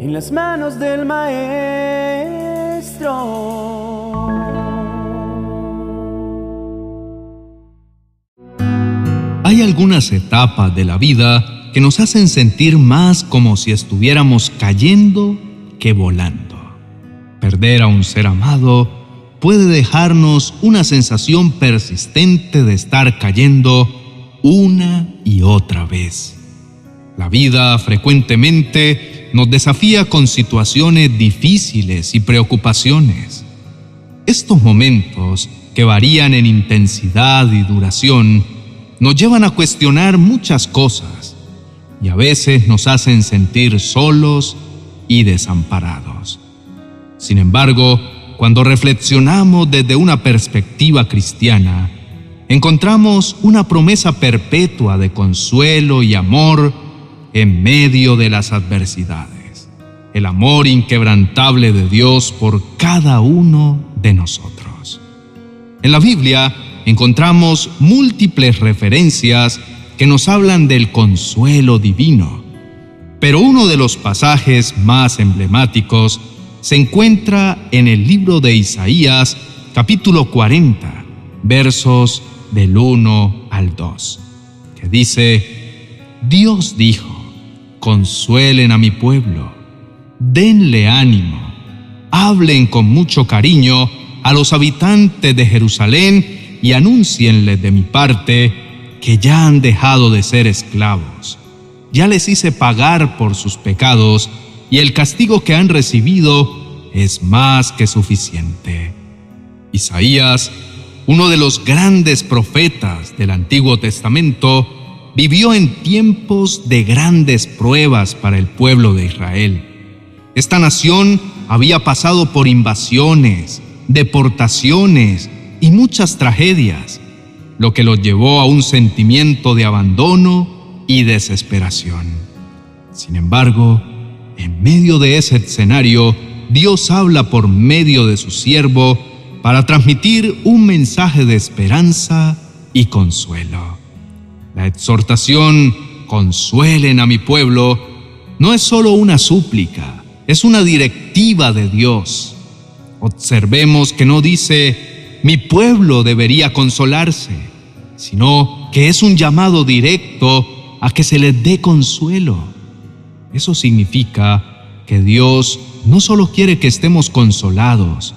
en las manos del Maestro. Hay algunas etapas de la vida que nos hacen sentir más como si estuviéramos cayendo que volando. Perder a un ser amado puede dejarnos una sensación persistente de estar cayendo una y otra vez. La vida frecuentemente nos desafía con situaciones difíciles y preocupaciones. Estos momentos, que varían en intensidad y duración, nos llevan a cuestionar muchas cosas y a veces nos hacen sentir solos y desamparados. Sin embargo, cuando reflexionamos desde una perspectiva cristiana, encontramos una promesa perpetua de consuelo y amor en medio de las adversidades, el amor inquebrantable de Dios por cada uno de nosotros. En la Biblia encontramos múltiples referencias que nos hablan del consuelo divino, pero uno de los pasajes más emblemáticos se encuentra en el libro de Isaías capítulo 40, versos del 1 al 2, que dice, Dios dijo, consuelen a mi pueblo, denle ánimo, hablen con mucho cariño a los habitantes de Jerusalén y anúncienles de mi parte que ya han dejado de ser esclavos. Ya les hice pagar por sus pecados y el castigo que han recibido es más que suficiente. Isaías, uno de los grandes profetas del Antiguo Testamento, vivió en tiempos de grandes pruebas para el pueblo de Israel. Esta nación había pasado por invasiones, deportaciones y muchas tragedias, lo que los llevó a un sentimiento de abandono y desesperación. Sin embargo, en medio de ese escenario, Dios habla por medio de su siervo para transmitir un mensaje de esperanza y consuelo. La exhortación, consuelen a mi pueblo, no es solo una súplica, es una directiva de Dios. Observemos que no dice, mi pueblo debería consolarse, sino que es un llamado directo a que se les dé consuelo. Eso significa que Dios no solo quiere que estemos consolados,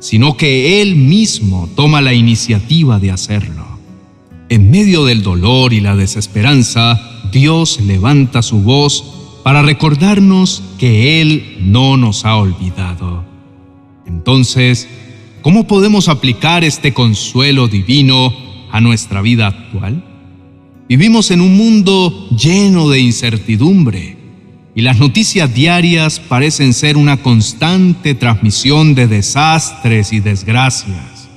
sino que Él mismo toma la iniciativa de hacerlo. En medio del dolor y la desesperanza, Dios levanta su voz para recordarnos que Él no nos ha olvidado. Entonces, ¿cómo podemos aplicar este consuelo divino a nuestra vida actual? Vivimos en un mundo lleno de incertidumbre y las noticias diarias parecen ser una constante transmisión de desastres y desgracias.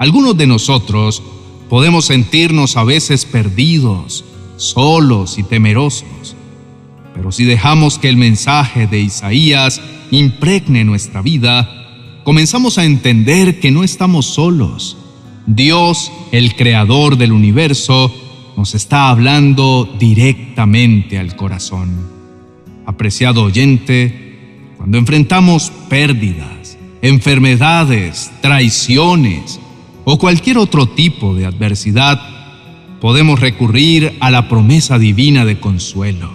Algunos de nosotros podemos sentirnos a veces perdidos, solos y temerosos. Pero si dejamos que el mensaje de Isaías impregne nuestra vida, comenzamos a entender que no estamos solos. Dios, el creador del universo, nos está hablando directamente al corazón. Apreciado oyente, cuando enfrentamos pérdidas, enfermedades, traiciones, o cualquier otro tipo de adversidad, podemos recurrir a la promesa divina de consuelo.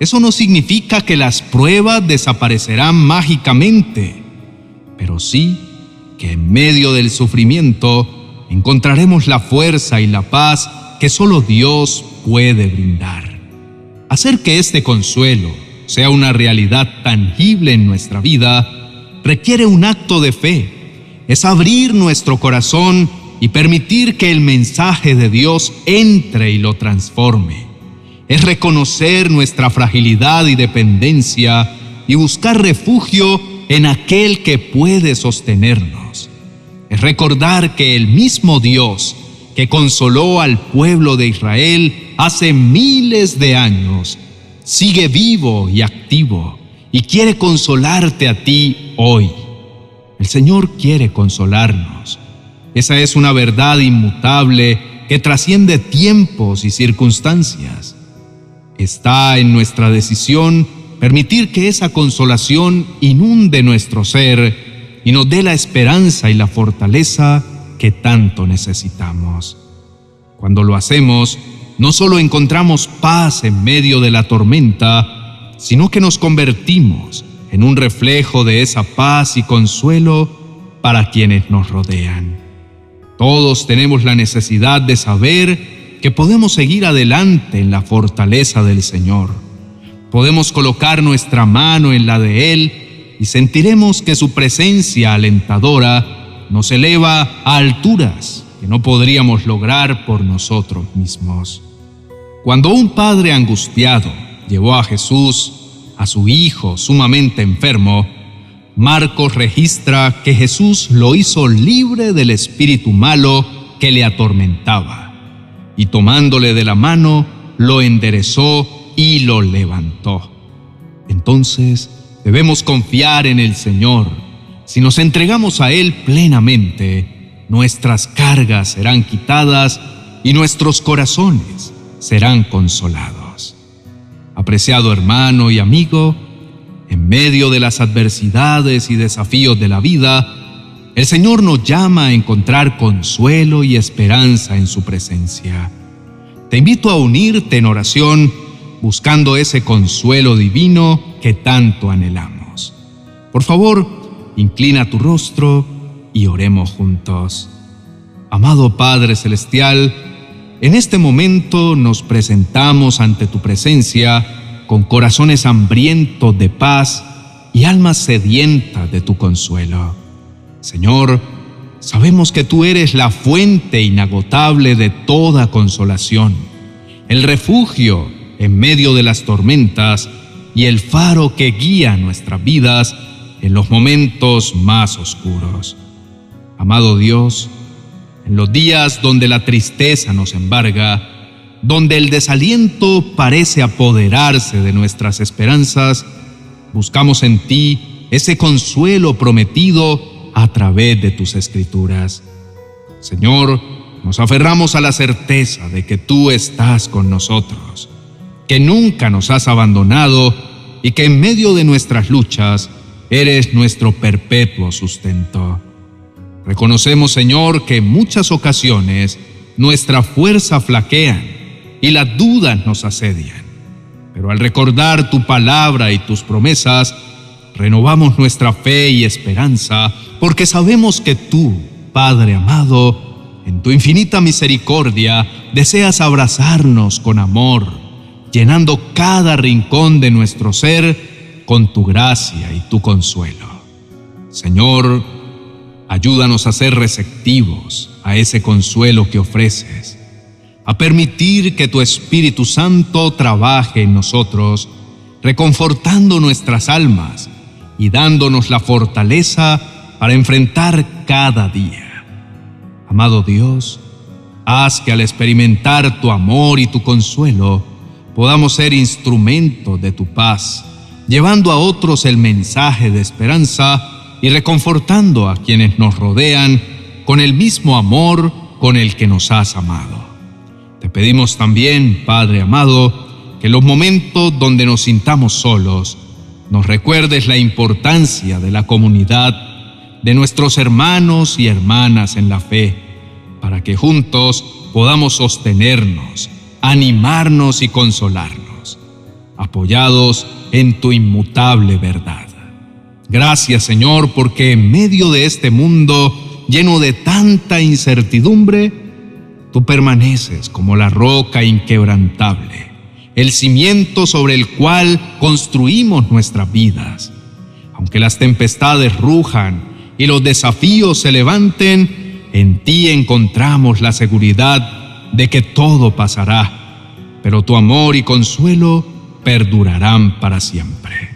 Eso no significa que las pruebas desaparecerán mágicamente, pero sí que en medio del sufrimiento encontraremos la fuerza y la paz que solo Dios puede brindar. Hacer que este consuelo sea una realidad tangible en nuestra vida requiere un acto de fe es abrir nuestro corazón y permitir que el mensaje de Dios entre y lo transforme. Es reconocer nuestra fragilidad y dependencia y buscar refugio en aquel que puede sostenernos. Es recordar que el mismo Dios que consoló al pueblo de Israel hace miles de años, sigue vivo y activo y quiere consolarte a ti hoy. El Señor quiere consolarnos. Esa es una verdad inmutable que trasciende tiempos y circunstancias. Está en nuestra decisión permitir que esa consolación inunde nuestro ser y nos dé la esperanza y la fortaleza que tanto necesitamos. Cuando lo hacemos, no solo encontramos paz en medio de la tormenta, sino que nos convertimos en un reflejo de esa paz y consuelo para quienes nos rodean. Todos tenemos la necesidad de saber que podemos seguir adelante en la fortaleza del Señor. Podemos colocar nuestra mano en la de Él y sentiremos que su presencia alentadora nos eleva a alturas que no podríamos lograr por nosotros mismos. Cuando un padre angustiado llevó a Jesús a su hijo sumamente enfermo, Marcos registra que Jesús lo hizo libre del espíritu malo que le atormentaba, y tomándole de la mano, lo enderezó y lo levantó. Entonces debemos confiar en el Señor. Si nos entregamos a Él plenamente, nuestras cargas serán quitadas y nuestros corazones serán consolados. Apreciado hermano y amigo, en medio de las adversidades y desafíos de la vida, el Señor nos llama a encontrar consuelo y esperanza en su presencia. Te invito a unirte en oración buscando ese consuelo divino que tanto anhelamos. Por favor, inclina tu rostro y oremos juntos. Amado Padre Celestial, en este momento nos presentamos ante tu presencia con corazones hambrientos de paz y almas sedientas de tu consuelo. Señor, sabemos que tú eres la fuente inagotable de toda consolación, el refugio en medio de las tormentas y el faro que guía nuestras vidas en los momentos más oscuros. Amado Dios, en los días donde la tristeza nos embarga, donde el desaliento parece apoderarse de nuestras esperanzas, buscamos en ti ese consuelo prometido a través de tus escrituras. Señor, nos aferramos a la certeza de que tú estás con nosotros, que nunca nos has abandonado y que en medio de nuestras luchas eres nuestro perpetuo sustento. Reconocemos, Señor, que en muchas ocasiones nuestra fuerza flaquea y las dudas nos asedian. Pero al recordar tu palabra y tus promesas, renovamos nuestra fe y esperanza, porque sabemos que tú, Padre amado, en tu infinita misericordia, deseas abrazarnos con amor, llenando cada rincón de nuestro ser con tu gracia y tu consuelo. Señor, Ayúdanos a ser receptivos a ese consuelo que ofreces, a permitir que tu Espíritu Santo trabaje en nosotros, reconfortando nuestras almas y dándonos la fortaleza para enfrentar cada día. Amado Dios, haz que al experimentar tu amor y tu consuelo, podamos ser instrumentos de tu paz, llevando a otros el mensaje de esperanza y reconfortando a quienes nos rodean con el mismo amor con el que nos has amado. Te pedimos también, Padre amado, que los momentos donde nos sintamos solos, nos recuerdes la importancia de la comunidad, de nuestros hermanos y hermanas en la fe, para que juntos podamos sostenernos, animarnos y consolarnos, apoyados en tu inmutable verdad. Gracias Señor, porque en medio de este mundo lleno de tanta incertidumbre, tú permaneces como la roca inquebrantable, el cimiento sobre el cual construimos nuestras vidas. Aunque las tempestades rujan y los desafíos se levanten, en ti encontramos la seguridad de que todo pasará, pero tu amor y consuelo perdurarán para siempre.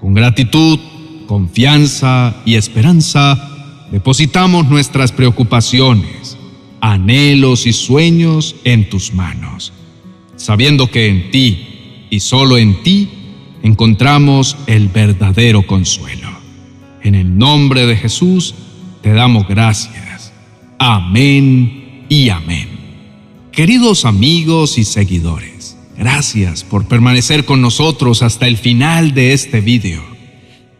Con gratitud, confianza y esperanza, depositamos nuestras preocupaciones, anhelos y sueños en tus manos, sabiendo que en ti y solo en ti encontramos el verdadero consuelo. En el nombre de Jesús te damos gracias. Amén y amén. Queridos amigos y seguidores, Gracias por permanecer con nosotros hasta el final de este video.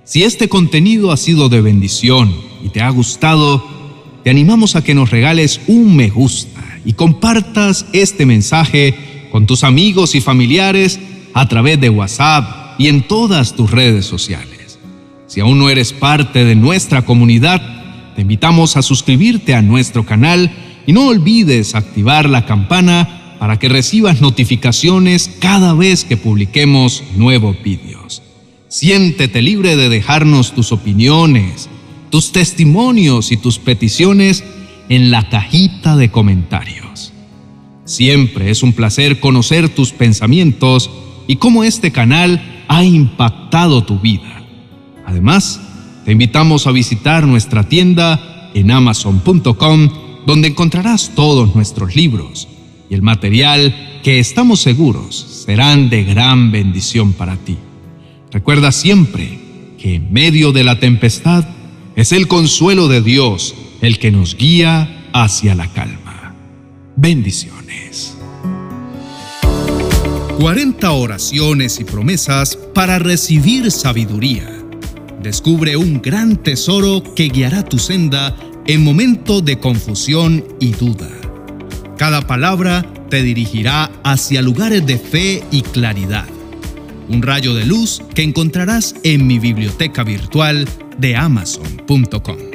Si este contenido ha sido de bendición y te ha gustado, te animamos a que nos regales un me gusta y compartas este mensaje con tus amigos y familiares a través de WhatsApp y en todas tus redes sociales. Si aún no eres parte de nuestra comunidad, te invitamos a suscribirte a nuestro canal y no olvides activar la campana para que recibas notificaciones cada vez que publiquemos nuevos vídeos. Siéntete libre de dejarnos tus opiniones, tus testimonios y tus peticiones en la cajita de comentarios. Siempre es un placer conocer tus pensamientos y cómo este canal ha impactado tu vida. Además, te invitamos a visitar nuestra tienda en amazon.com donde encontrarás todos nuestros libros y el material que estamos seguros serán de gran bendición para ti. Recuerda siempre que en medio de la tempestad es el consuelo de Dios el que nos guía hacia la calma. Bendiciones. 40 oraciones y promesas para recibir sabiduría. Descubre un gran tesoro que guiará tu senda en momentos de confusión y duda. Cada palabra te dirigirá hacia lugares de fe y claridad. Un rayo de luz que encontrarás en mi biblioteca virtual de amazon.com.